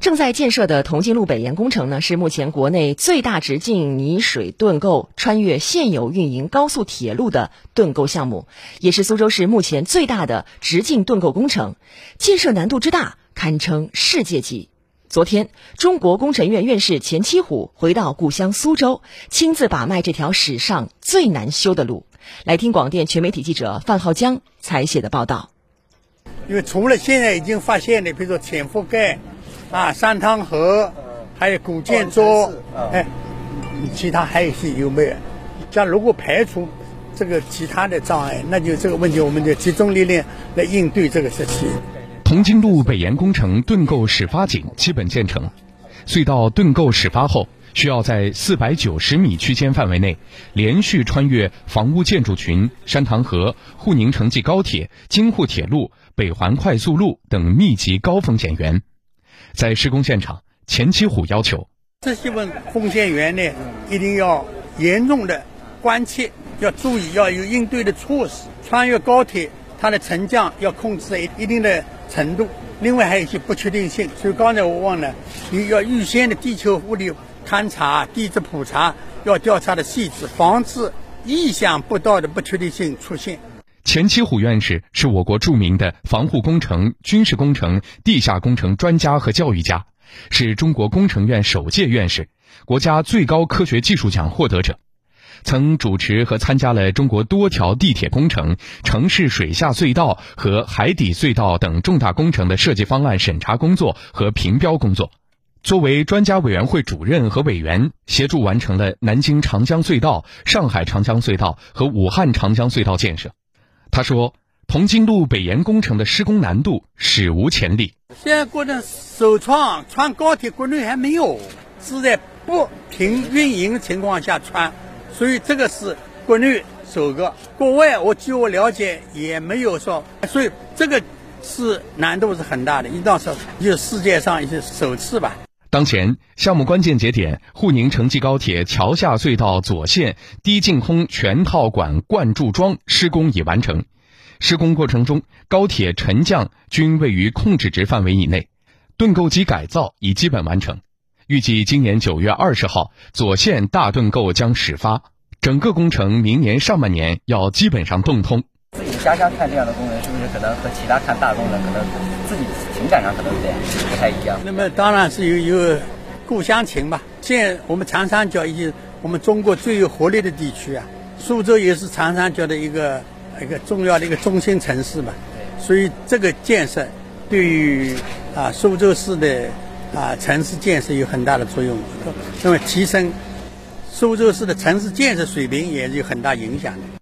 正在建设的铜镜路北延工程呢，是目前国内最大直径泥水盾构穿越现有运营高速铁路的盾构项目，也是苏州市目前最大的直径盾构工程，建设难度之大堪称世界级。昨天，中国工程院院士钱七虎回到故乡苏州，亲自把脉这条史上最难修的路。来听广电全媒体记者范浩江采写的报道。因为除了现在已经发现的，比如说浅覆盖。啊，三汤河，还有古建筑，哎，其他还有一些有没有？像如果排除这个其他的障碍，那就这个问题，我们就集中力量来应对这个事情。铜金路北延工程盾构始发井基本建成，隧道盾构始发后，需要在四百九十米区间范围内，连续穿越房屋建筑群、山塘河、沪宁城际高铁、京沪铁路、北环快速路等密集高风险源。在施工现场，钱七虎要求这些问风险源呢，一定要严重的关切，要注意，要有应对的措施。穿越高铁，它的沉降要控制在一定的程度。另外还有一些不确定性，所以刚才我忘了，你要预先的地球物理勘察、地质普查，要调查的细致，防止意想不到的不确定性出现。钱七虎院士是我国著名的防护工程、军事工程、地下工程专家和教育家，是中国工程院首届院士，国家最高科学技术奖获得者，曾主持和参加了中国多条地铁工程、城市水下隧道和海底隧道等重大工程的设计方案审查工作和评标工作。作为专家委员会主任和委员，协助完成了南京长江隧道、上海长江隧道和武汉长江隧道建设。他说：“铜金路北延工程的施工难度史无前例。现在国内首创穿高铁，国内还没有，是在不停运营情况下穿，所以这个是国内首个。国外我据我了解也没有说，所以这个是难度是很大的，应当说就世界上也是首次吧。”当前项目关键节点沪宁城际高铁桥下隧道左线低净空全套管灌注桩施工已完成，施工过程中高铁沉降均位于控制值范围以内，盾构机改造已基本完成，预计今年九月二十号左线大盾构将始发，整个工程明年上半年要基本上动通。家乡看这样的工程，是不是可能和其他看大工程可能自己情感上可能有点不太一样？那么当然是有有故乡情吧。现我们长三角已经我们中国最有活力的地区啊，苏州也是长三角的一个一个重要的一个中心城市嘛。所以这个建设对于啊苏州市的啊城市建设有很大的作用，那么提升苏州市的城市建设水平也是有很大影响的。